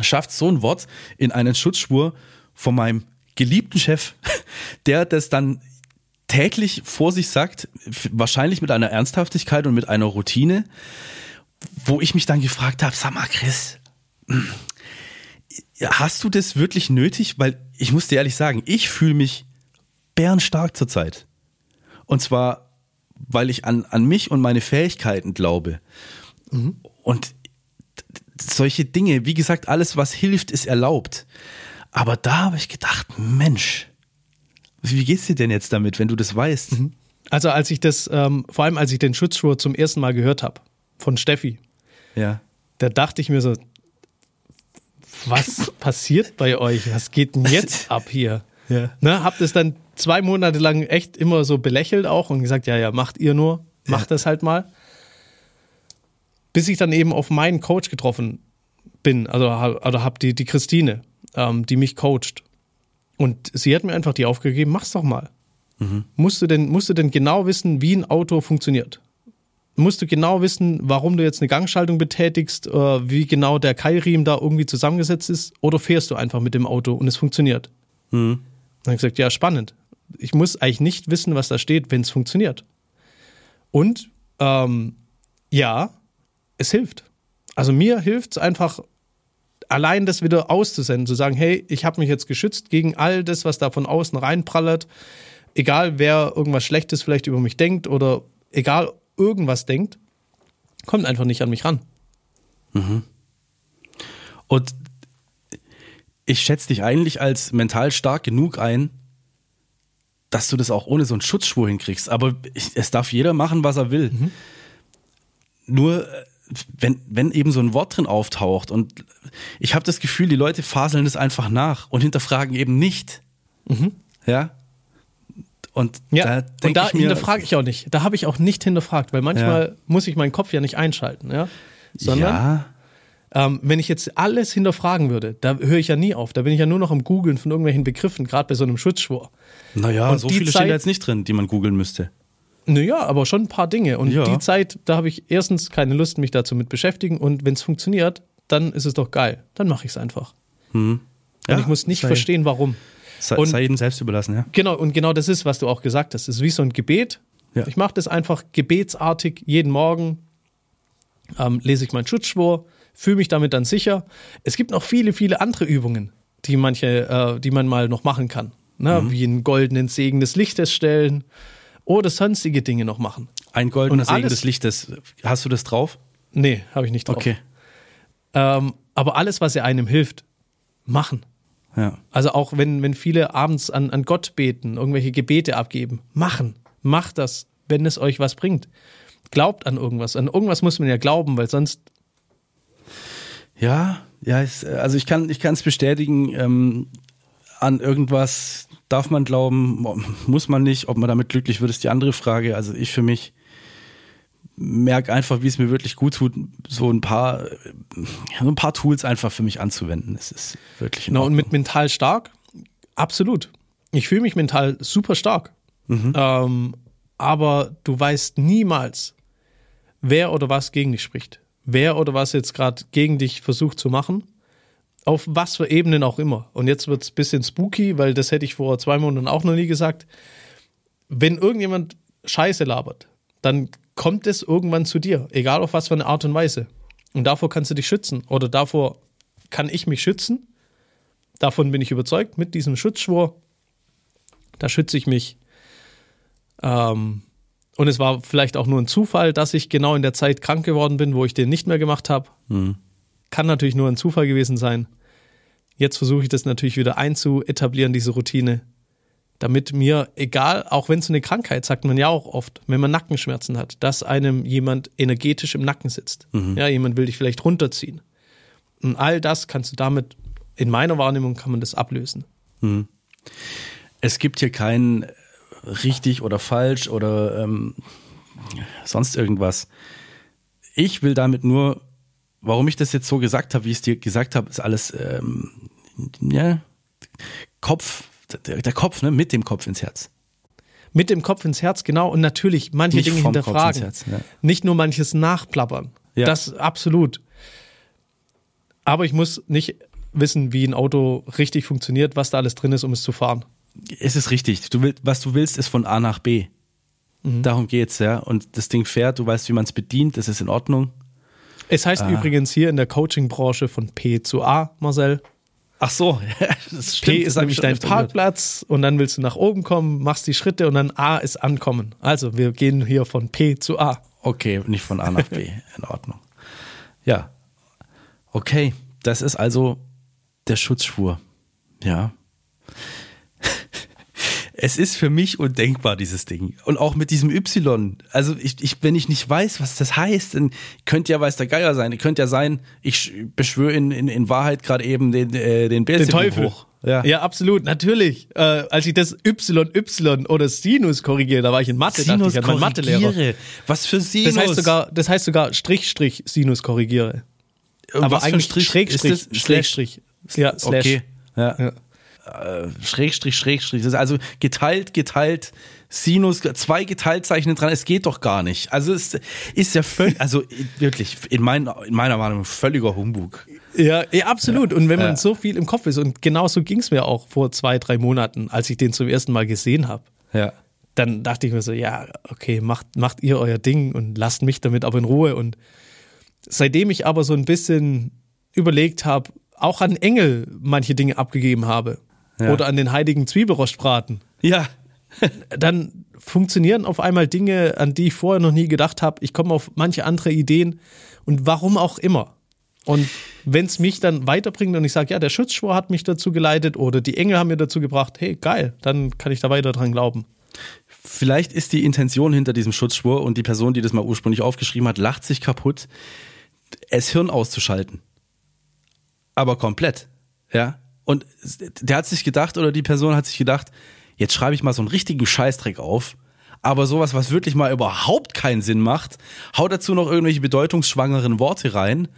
schafft so ein Wort in einen Schutzschwur von meinem geliebten Chef, der das dann täglich vor sich sagt, wahrscheinlich mit einer Ernsthaftigkeit und mit einer Routine, wo ich mich dann gefragt habe, sag mal Chris, hast du das wirklich nötig? Weil ich muss dir ehrlich sagen, ich fühle mich bärenstark zurzeit. Und zwar, weil ich an, an mich und meine Fähigkeiten glaube. Mhm. Und solche Dinge, wie gesagt, alles, was hilft, ist erlaubt. Aber da habe ich gedacht, Mensch, wie geht's dir denn jetzt damit, wenn du das weißt? Mhm. Also als ich das, ähm, vor allem als ich den Schutzschwur zum ersten Mal gehört habe, von Steffi, ja. da dachte ich mir so, was passiert bei euch? Was geht denn jetzt ab hier? Ja. Ne, hab das dann zwei Monate lang echt immer so belächelt auch und gesagt, ja, ja, macht ihr nur, macht ja. das halt mal. Bis ich dann eben auf meinen Coach getroffen bin, also, also hab die, die Christine, ähm, die mich coacht. Und sie hat mir einfach die Aufgabe gegeben, mach's doch mal. Mhm. Musst, du denn, musst du denn genau wissen, wie ein Auto funktioniert? Musst du genau wissen, warum du jetzt eine Gangschaltung betätigst, äh, wie genau der Keilriemen da irgendwie zusammengesetzt ist? Oder fährst du einfach mit dem Auto und es funktioniert? Mhm. Dann habe ich gesagt, ja, spannend. Ich muss eigentlich nicht wissen, was da steht, wenn es funktioniert. Und ähm, ja, es hilft. Also mir hilft es einfach, allein das wieder auszusenden, zu sagen, hey, ich habe mich jetzt geschützt gegen all das, was da von außen reinprallert. Egal, wer irgendwas Schlechtes vielleicht über mich denkt oder egal irgendwas denkt, kommt einfach nicht an mich ran. Mhm. Und ich schätze dich eigentlich als mental stark genug ein, dass du das auch ohne so einen Schutzschwur hinkriegst. Aber es darf jeder machen, was er will. Mhm. Nur äh, wenn, wenn eben so ein Wort drin auftaucht und ich habe das Gefühl, die Leute faseln das einfach nach und hinterfragen eben nicht. Mhm. Ja. Und ja, da, und da ich hinterfrage ich auch nicht. Da habe ich auch nicht hinterfragt, weil manchmal ja. muss ich meinen Kopf ja nicht einschalten, ja. Sondern ja. Ähm, wenn ich jetzt alles hinterfragen würde, da höre ich ja nie auf. Da bin ich ja nur noch am Googeln von irgendwelchen Begriffen, gerade bei so einem Schutzschwur. Naja, und so viele Zeit, stehen da jetzt nicht drin, die man googeln müsste. Naja, aber schon ein paar Dinge. Und ja. die Zeit, da habe ich erstens keine Lust, mich dazu mit beschäftigen. Und wenn es funktioniert, dann ist es doch geil. Dann mache ich es einfach. Hm. Ja, und ich muss nicht verstehen, warum. Sei, und, sei jedem selbst überlassen, ja. Genau, und genau das ist, was du auch gesagt hast. Es ist wie so ein Gebet. Ja. Ich mache das einfach gebetsartig jeden Morgen. Ähm, lese ich meinen Schutzschwur, fühle mich damit dann sicher. Es gibt noch viele, viele andere Übungen, die manche, äh, die man mal noch machen kann. Ne? Mhm. Wie einen goldenen Segen des Lichtes stellen oder sonstige Dinge noch machen. Ein goldener Segen des Lichtes, hast du das drauf? Nee, habe ich nicht drauf. Okay. Ähm, aber alles, was ihr einem hilft, machen. Ja. Also auch wenn, wenn viele abends an, an Gott beten, irgendwelche Gebete abgeben, machen. Macht das, wenn es euch was bringt. Glaubt an irgendwas. An irgendwas muss man ja glauben, weil sonst. Ja, ja, also ich kann ich es bestätigen. Ähm, an irgendwas darf man glauben, muss man nicht. Ob man damit glücklich wird, ist die andere Frage. Also ich für mich merke einfach, wie es mir wirklich gut tut, so ein paar, so ein paar Tools einfach für mich anzuwenden. Es ist wirklich. Genau, und mit mental stark, absolut. Ich fühle mich mental super stark. Mhm. Ähm, aber du weißt niemals, wer oder was gegen dich spricht. Wer oder was jetzt gerade gegen dich versucht zu machen auf was für Ebenen auch immer. Und jetzt wird es ein bisschen spooky, weil das hätte ich vor zwei Monaten auch noch nie gesagt. Wenn irgendjemand Scheiße labert, dann kommt es irgendwann zu dir, egal auf was für eine Art und Weise. Und davor kannst du dich schützen oder davor kann ich mich schützen. Davon bin ich überzeugt mit diesem Schutzschwur. Da schütze ich mich. Ähm, und es war vielleicht auch nur ein Zufall, dass ich genau in der Zeit krank geworden bin, wo ich den nicht mehr gemacht habe. Mhm. Kann natürlich nur ein Zufall gewesen sein. Jetzt versuche ich das natürlich wieder einzuetablieren, diese Routine, damit mir, egal, auch wenn es eine Krankheit, sagt man ja auch oft, wenn man Nackenschmerzen hat, dass einem jemand energetisch im Nacken sitzt. Mhm. Ja, jemand will dich vielleicht runterziehen. Und all das kannst du damit, in meiner Wahrnehmung kann man das ablösen. Mhm. Es gibt hier kein richtig oder falsch oder ähm, sonst irgendwas. Ich will damit nur warum ich das jetzt so gesagt habe, wie ich es dir gesagt habe, ist alles ähm, ja, Kopf, der, der, Kopf, ne, mit dem Kopf ins Herz. Mit dem Kopf ins Herz, genau. Und natürlich manche Nicht Dinge hinterfragen. Herz, ja. Nicht nur manches nachplappern. Ja. Das absolut. Aber ich muss nicht wissen, wie ein Auto richtig funktioniert, was da alles drin ist, um es zu fahren. Es ist richtig. Du willst, was du willst, ist von A nach B. Mhm. Darum geht's, ja. Und das Ding fährt, du weißt, wie man es bedient, das ist in Ordnung. Es heißt ah. übrigens hier in der Coaching-Branche von P zu A, Marcel. Ach so, das stimmt. P ist nämlich dein Parkplatz und dann willst du nach oben kommen, machst die Schritte und dann A ist ankommen. Also wir gehen hier von P zu A. Okay, nicht von A nach B. In Ordnung. Ja. Okay, das ist also der Schutzschwur. Ja. Es ist für mich undenkbar, dieses Ding. Und auch mit diesem Y. Also, ich, ich, wenn ich nicht weiß, was das heißt, dann könnte ja weiß der Geier sein. Könnte ja sein, ich beschwöre in, in, in Wahrheit gerade eben den, äh, den Den Teufel. Hoch. Ja. ja, absolut, natürlich. Äh, als ich das YY oder Sinus korrigiere, da war ich in Mathe, Sinus dachte ich an Mathelehrer. Was für Sinus? Das heißt sogar, das heißt sogar Strich, Strich, Sinus korrigiere. Aber was eigentlich Strich, Schrägstrich, Schrägstrich. Schrägstrich. Ja, Slash. Okay. Ja. ja. Äh, Schrägstrich, Schrägstrich. Also geteilt, geteilt, Sinus, zwei Geteiltzeichen dran. Es geht doch gar nicht. Also es ist ja völlig, also wirklich in, mein, in meiner Meinung völliger Humbug. Ja, ja absolut. Ja. Und wenn man ja. so viel im Kopf ist, und genau so ging es mir auch vor zwei, drei Monaten, als ich den zum ersten Mal gesehen habe. Ja. Dann dachte ich mir so, ja, okay, macht, macht ihr euer Ding und lasst mich damit aber in Ruhe. Und seitdem ich aber so ein bisschen überlegt habe, auch an Engel manche Dinge abgegeben habe, ja. oder an den heiligen Zwiebelrostbraten. Ja. dann funktionieren auf einmal Dinge, an die ich vorher noch nie gedacht habe. Ich komme auf manche andere Ideen und warum auch immer. Und wenn es mich dann weiterbringt und ich sage, ja, der Schutzschwur hat mich dazu geleitet oder die Engel haben mir dazu gebracht, hey, geil, dann kann ich da weiter dran glauben. Vielleicht ist die Intention hinter diesem Schutzschwur und die Person, die das mal ursprünglich aufgeschrieben hat, lacht sich kaputt, es Hirn auszuschalten. Aber komplett. Ja. Und der hat sich gedacht, oder die Person hat sich gedacht, jetzt schreibe ich mal so einen richtigen Scheißdreck auf. Aber sowas, was wirklich mal überhaupt keinen Sinn macht, hau dazu noch irgendwelche bedeutungsschwangeren Worte rein.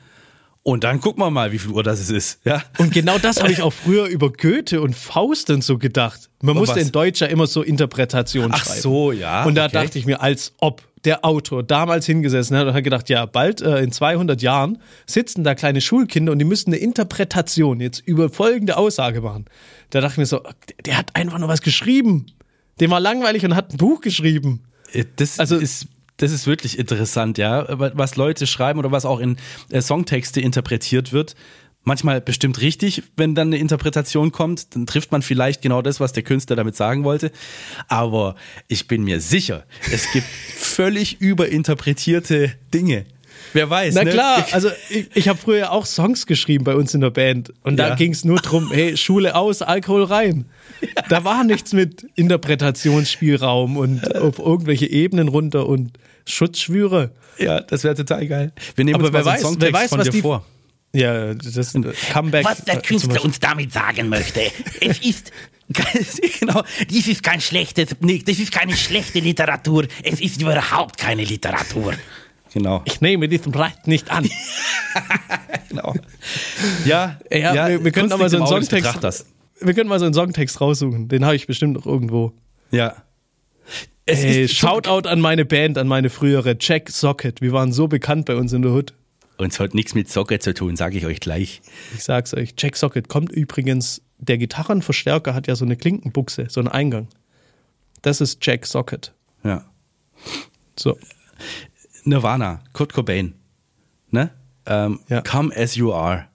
Und dann gucken wir mal, wie viel Uhr das ist. Ja? Und genau das habe ich auch früher über Goethe und Faust und so gedacht. Man musste in Deutsch ja immer so Interpretation schreiben. Ach so, ja. Und da okay. dachte ich mir, als ob der Autor damals hingesessen hat und hat gedacht, ja, bald äh, in 200 Jahren sitzen da kleine Schulkinder und die müssen eine Interpretation jetzt über folgende Aussage machen. Da dachte ich mir so, der hat einfach nur was geschrieben. Dem war langweilig und hat ein Buch geschrieben. Äh, das also, ist das ist wirklich interessant, ja, was Leute schreiben oder was auch in äh, Songtexte interpretiert wird manchmal bestimmt richtig, wenn dann eine Interpretation kommt, dann trifft man vielleicht genau das, was der Künstler damit sagen wollte. Aber ich bin mir sicher, es gibt völlig überinterpretierte Dinge. Wer weiß. Na ne? klar, also ich, ich habe früher auch Songs geschrieben bei uns in der Band und da ja. ging es nur drum, hey, Schule aus, Alkohol rein. Ja. Da war nichts mit Interpretationsspielraum und auf irgendwelche Ebenen runter und Schutzschwüre. Ja, das wäre total geil. Wir nehmen Aber uns wer, weiß, wer weiß, was die, vor. Ja, das und Comeback. Was der Künstler uns damit sagen möchte, es ist genau, dies ist kein schlechtes, nee, das ist keine schlechte Literatur, es ist überhaupt keine Literatur. Genau. Ich nehme diesen Preis nicht an. genau. Ja, ja, ja wir, wir können aber so einen Songtext. Wir können mal so einen Songtext raussuchen. Den habe ich bestimmt noch irgendwo. Ja. Es Ey, Shoutout an meine Band, an meine frühere Jack Socket. Wir waren so bekannt bei uns in der Hood. Und es hat nichts mit Socket zu tun, sage ich euch gleich. Ich sag's euch. Jack Socket kommt übrigens, der Gitarrenverstärker hat ja so eine Klinkenbuchse, so einen Eingang. Das ist Jack Socket. Ja. So. Nirvana, Kurt Cobain. Ne? Ähm, ja. Come as you are.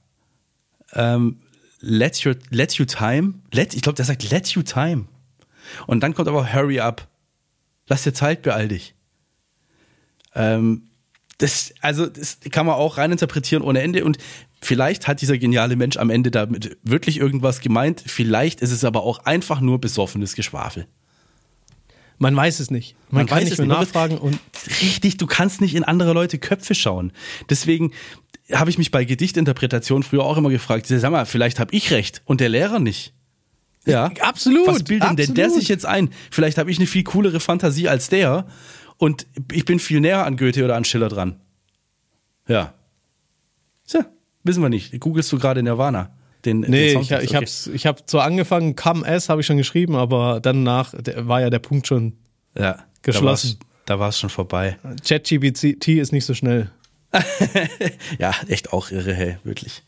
Ähm, let, your, let you time. Let, ich glaube, der sagt let you time. Und dann kommt aber hurry up. Lass dir Zeit, beeil dich. Ähm, das, also, das kann man auch reininterpretieren ohne Ende. Und vielleicht hat dieser geniale Mensch am Ende damit wirklich irgendwas gemeint. Vielleicht ist es aber auch einfach nur besoffenes Geschwafel. Man weiß es nicht. Man, Man kann nicht mehr nachfragen und richtig, du kannst nicht in andere Leute Köpfe schauen. Deswegen habe ich mich bei Gedichtinterpretation früher auch immer gefragt, sag mal, vielleicht habe ich recht und der Lehrer nicht. Ja, absolut. Was bildet denn der sich jetzt ein? Vielleicht habe ich eine viel coolere Fantasie als der und ich bin viel näher an Goethe oder an Schiller dran. Ja. So, wissen wir nicht. Googlest du gerade Nirvana? Den, nee, den ich, ich okay. ich habe zwar angefangen, Come S habe ich schon geschrieben, aber danach war ja der Punkt schon ja, geschlossen. Da war es schon vorbei. ChatGPT ist nicht so schnell. ja, echt auch irre, hey, wirklich.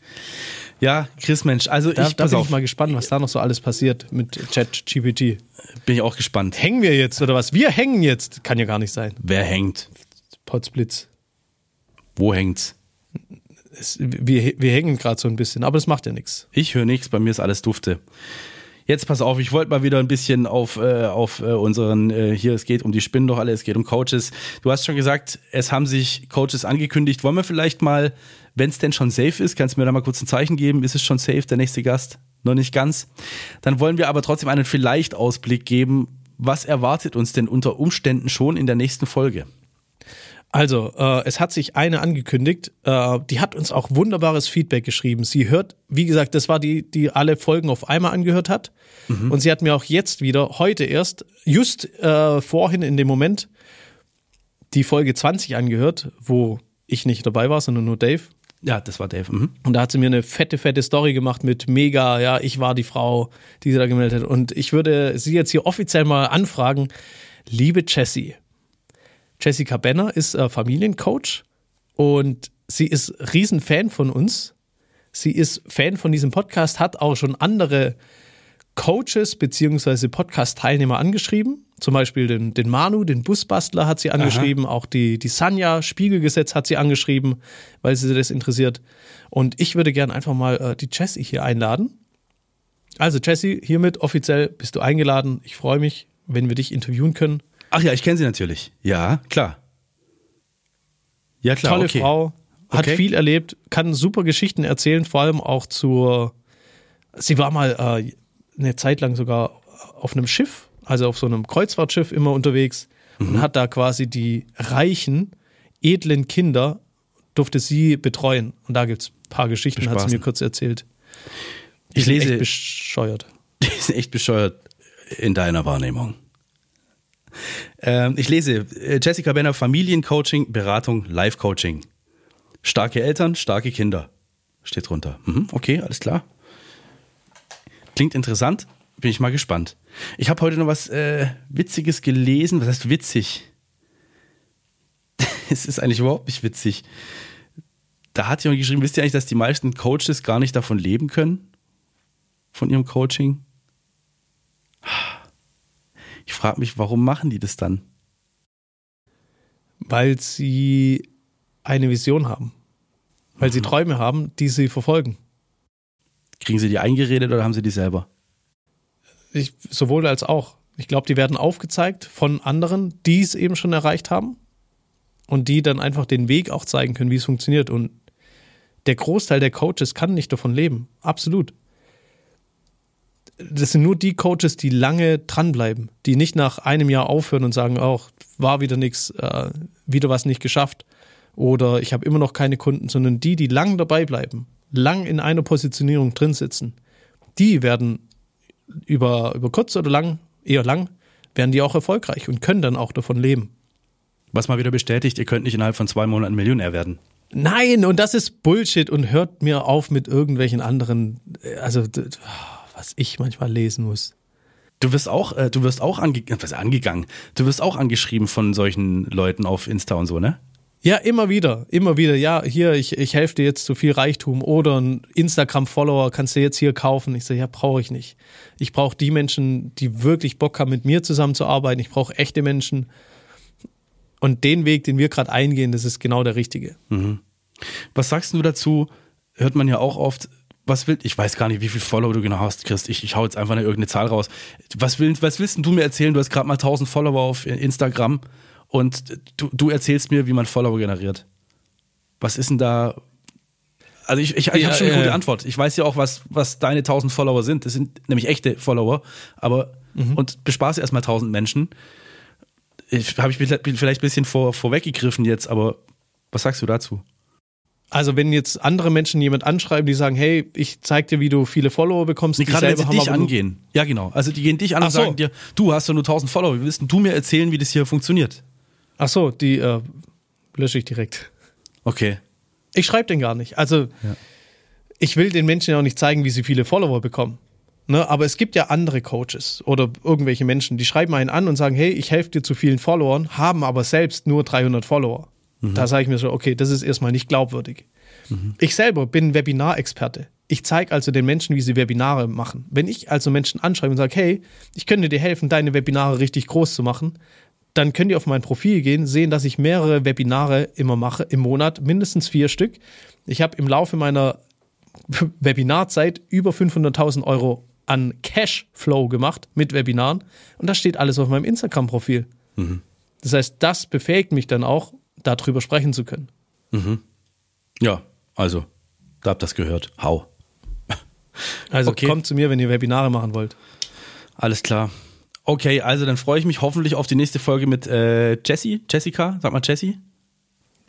Ja, Chris Mensch, also da, ich da bin ich mal gespannt, was da noch so alles passiert mit ChatGPT. Bin ich auch gespannt. Hängen wir jetzt oder was? Wir hängen jetzt. Kann ja gar nicht sein. Wer hängt? Potsblitz. Wo hängt's? Es, wir, wir hängen gerade so ein bisschen, aber das macht ja nichts. Ich höre nichts, bei mir ist alles dufte. Jetzt pass auf, ich wollte mal wieder ein bisschen auf, äh, auf äh, unseren, äh, hier, es geht um die Spinnen doch alle, es geht um Coaches. Du hast schon gesagt, es haben sich Coaches angekündigt. Wollen wir vielleicht mal, wenn es denn schon safe ist, kannst du mir da mal kurz ein Zeichen geben? Ist es schon safe, der nächste Gast? Noch nicht ganz. Dann wollen wir aber trotzdem einen vielleicht Ausblick geben. Was erwartet uns denn unter Umständen schon in der nächsten Folge? Also, äh, es hat sich eine angekündigt, äh, die hat uns auch wunderbares Feedback geschrieben. Sie hört, wie gesagt, das war die, die alle Folgen auf einmal angehört hat. Mhm. Und sie hat mir auch jetzt wieder, heute erst, just äh, vorhin in dem Moment, die Folge 20 angehört, wo ich nicht dabei war, sondern nur Dave. Ja, das war Dave. Mhm. Und da hat sie mir eine fette, fette Story gemacht mit mega, ja, ich war die Frau, die sie da gemeldet hat. Und ich würde sie jetzt hier offiziell mal anfragen, liebe Jessie, Jessica Benner ist äh, Familiencoach und sie ist Riesenfan von uns. Sie ist Fan von diesem Podcast, hat auch schon andere Coaches bzw. Podcast-Teilnehmer angeschrieben. Zum Beispiel den, den Manu, den Busbastler hat sie angeschrieben, Aha. auch die, die Sanja, Spiegelgesetz hat sie angeschrieben, weil sie das interessiert. Und ich würde gerne einfach mal äh, die Jessie hier einladen. Also Jessie, hiermit offiziell bist du eingeladen. Ich freue mich, wenn wir dich interviewen können. Ach ja, ich kenne sie natürlich. Ja, klar. Ja, klar. Tolle okay. Frau, hat okay. viel erlebt, kann super Geschichten erzählen, vor allem auch zur. Sie war mal äh, eine Zeit lang sogar auf einem Schiff, also auf so einem Kreuzfahrtschiff immer unterwegs mhm. und hat da quasi die reichen, edlen Kinder, durfte sie betreuen. Und da gibt es ein paar Geschichten, Bespaßen. hat sie mir kurz erzählt. Die ich lese. Echt bescheuert. Die sind echt bescheuert in deiner Wahrnehmung. Ähm, ich lese äh, Jessica Benner Familiencoaching, Beratung, Life-Coaching. Starke Eltern, starke Kinder. Steht drunter. Mhm, okay, alles klar. Klingt interessant. Bin ich mal gespannt. Ich habe heute noch was äh, Witziges gelesen. Was heißt witzig? es ist eigentlich überhaupt nicht witzig. Da hat jemand geschrieben, wisst ihr eigentlich, dass die meisten Coaches gar nicht davon leben können? Von ihrem Coaching? Ich frage mich, warum machen die das dann? Weil sie eine Vision haben. Weil mhm. sie Träume haben, die sie verfolgen. Kriegen sie die eingeredet oder haben sie die selber? Ich, sowohl als auch. Ich glaube, die werden aufgezeigt von anderen, die es eben schon erreicht haben und die dann einfach den Weg auch zeigen können, wie es funktioniert. Und der Großteil der Coaches kann nicht davon leben. Absolut das sind nur die Coaches, die lange dranbleiben, die nicht nach einem Jahr aufhören und sagen, auch war wieder nichts, äh, wieder was nicht geschafft oder ich habe immer noch keine Kunden, sondern die, die lang dabei bleiben, lang in einer Positionierung drin sitzen, die werden über, über kurz oder lang, eher lang, werden die auch erfolgreich und können dann auch davon leben. Was mal wieder bestätigt, ihr könnt nicht innerhalb von zwei Monaten Millionär werden. Nein, und das ist Bullshit und hört mir auf mit irgendwelchen anderen, also was ich manchmal lesen muss. Du wirst auch, äh, du wirst auch ange was, angegangen. Du wirst auch angeschrieben von solchen Leuten auf Insta und so, ne? Ja, immer wieder, immer wieder. Ja, hier, ich, ich helfe dir jetzt zu viel Reichtum oder ein Instagram-Follower kannst du jetzt hier kaufen. Ich sage, ja, brauche ich nicht. Ich brauche die Menschen, die wirklich Bock haben, mit mir zusammenzuarbeiten. Ich brauche echte Menschen. Und den Weg, den wir gerade eingehen, das ist genau der richtige. Mhm. Was sagst du dazu? Hört man ja auch oft, was will, ich weiß gar nicht, wie viel Follower du genau hast, Chris. Ich, ich hau jetzt einfach eine irgendeine Zahl raus. Was, will, was willst du mir erzählen? Du hast gerade mal 1000 Follower auf Instagram und du, du erzählst mir, wie man Follower generiert. Was ist denn da? Also ich, ich, ich ja, habe schon eine gute äh, Antwort. Ich weiß ja auch, was, was deine 1000 Follower sind. Das sind nämlich echte Follower. Aber, mhm. und bespaße erstmal 1000 Menschen. Ich habe ich vielleicht ein bisschen vor, vorweggegriffen jetzt, aber was sagst du dazu? Also wenn jetzt andere Menschen jemand anschreiben, die sagen, hey, ich zeig dir, wie du viele Follower bekommst, nee, gerade wenn sie dich angehen. Ja, genau. Also die gehen dich an Ach und sagen dir, du hast ja nur 1000 Follower, wie willst du mir erzählen, wie das hier funktioniert? Ach so, die äh, lösche ich direkt. Okay. Ich schreibe den gar nicht. Also ja. ich will den Menschen ja auch nicht zeigen, wie sie viele Follower bekommen. Ne? Aber es gibt ja andere Coaches oder irgendwelche Menschen, die schreiben einen an und sagen, hey, ich helfe dir zu vielen Followern, haben aber selbst nur 300 Follower. Mhm. Da sage ich mir so, okay, das ist erstmal nicht glaubwürdig. Mhm. Ich selber bin Webinarexperte. Ich zeige also den Menschen, wie sie Webinare machen. Wenn ich also Menschen anschreibe und sage, hey, ich könnte dir helfen, deine Webinare richtig groß zu machen, dann könnt ihr auf mein Profil gehen, sehen, dass ich mehrere Webinare immer mache im Monat, mindestens vier Stück. Ich habe im Laufe meiner Webinarzeit über 500.000 Euro an Cashflow gemacht mit Webinaren und das steht alles auf meinem Instagram-Profil. Mhm. Das heißt, das befähigt mich dann auch, darüber sprechen zu können. Mhm. Ja, also, da habt ihr das gehört. Hau. Also okay. kommt zu mir, wenn ihr Webinare machen wollt. Alles klar. Okay, also dann freue ich mich hoffentlich auf die nächste Folge mit äh, Jessie. Jessica, sag mal Jessie.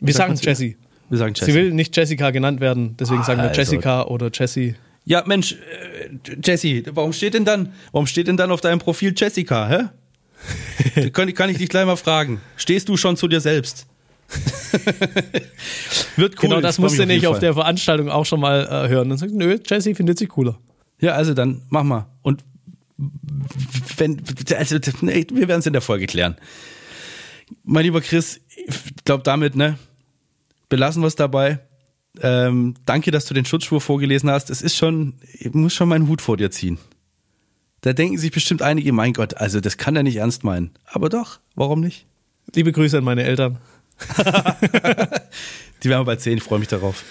Wir sagen Jessie. Wir sagen Jessie. Sie will nicht Jessica genannt werden, deswegen ah, sagen wir also. Jessica oder Jessie. Ja, Mensch, äh, Jessie, warum steht denn dann, warum steht denn dann auf deinem Profil Jessica, hä? kann, kann ich dich gleich mal fragen. Stehst du schon zu dir selbst? Wird cool. Genau, das musst du nicht auf, auf der Veranstaltung auch schon mal äh, hören. Dann sagst du, nö, Jessie findet sie cooler. Ja, also dann mach mal. Und wenn, also, wir werden es in der Folge klären. Mein lieber Chris, ich glaube damit, ne, belassen wir es dabei. Ähm, danke, dass du den Schutzspur vorgelesen hast. Es ist schon, ich muss schon meinen Hut vor dir ziehen. Da denken sich bestimmt einige, mein Gott, also das kann er nicht ernst meinen. Aber doch, warum nicht? Liebe Grüße an meine Eltern. die werden wir bald sehen, ich freue mich darauf.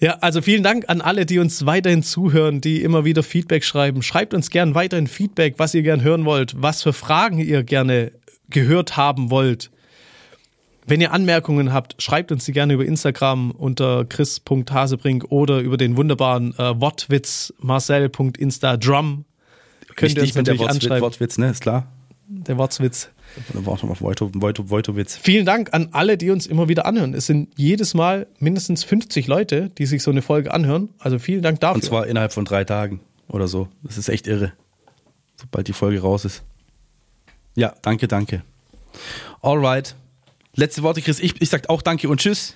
Ja, also vielen Dank an alle, die uns weiterhin zuhören, die immer wieder Feedback schreiben. Schreibt uns gern weiterhin Feedback, was ihr gern hören wollt, was für Fragen ihr gerne gehört haben wollt. Wenn ihr Anmerkungen habt, schreibt uns die gerne über Instagram unter chris.hasebrink oder über den wunderbaren äh, Wortwitz marcel.instadrum. Könnt ihr uns natürlich der anschreiben. Wortwitz, ne? Ist klar. Der Wortwitz. Voitowitz. Vielen Dank an alle, die uns immer wieder anhören. Es sind jedes Mal mindestens 50 Leute, die sich so eine Folge anhören. Also vielen Dank dafür. Und zwar innerhalb von drei Tagen oder so. Das ist echt irre. Sobald die Folge raus ist. Ja, danke, danke. Alright. Letzte Worte, Chris. Ich, ich sag auch danke und tschüss.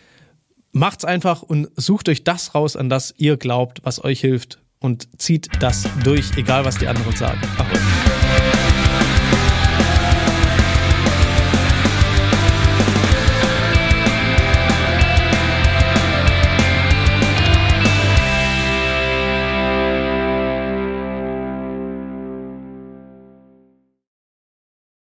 Macht's einfach und sucht euch das raus, an das ihr glaubt, was euch hilft und zieht das durch, egal was die anderen sagen. Ahoi.